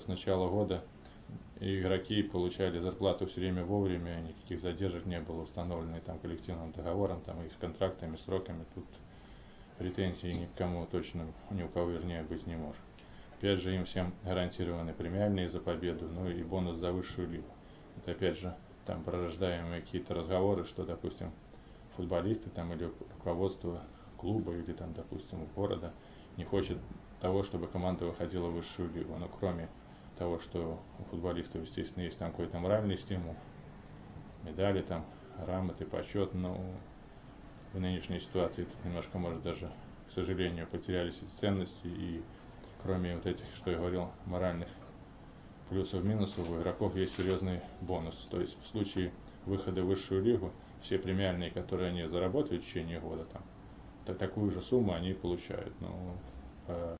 с начала года игроки получали зарплату все время вовремя, никаких задержек не было установлено там коллективным договором, там и с контрактами, сроками. Тут претензий никому точно, ни у кого вернее быть не может. Опять же, им всем гарантированы премиальные за победу, ну и бонус за высшую лигу. Это опять же там пророждаемые какие-то разговоры, что, допустим, футболисты там или руководство клуба или там, допустим, города не хочет того, чтобы команда выходила в высшую лигу. Но кроме того, что у футболистов, естественно, есть там какой-то моральный стимул, медали там, грамоты, почет, но в нынешней ситуации тут немножко, может, даже, к сожалению, потерялись эти ценности и кроме вот этих, что я говорил, моральных плюсов минусов, у игроков есть серьезный бонус. То есть в случае выхода в высшую лигу, все премиальные, которые они заработают в течение года, там, такую же сумму они получают. Ну,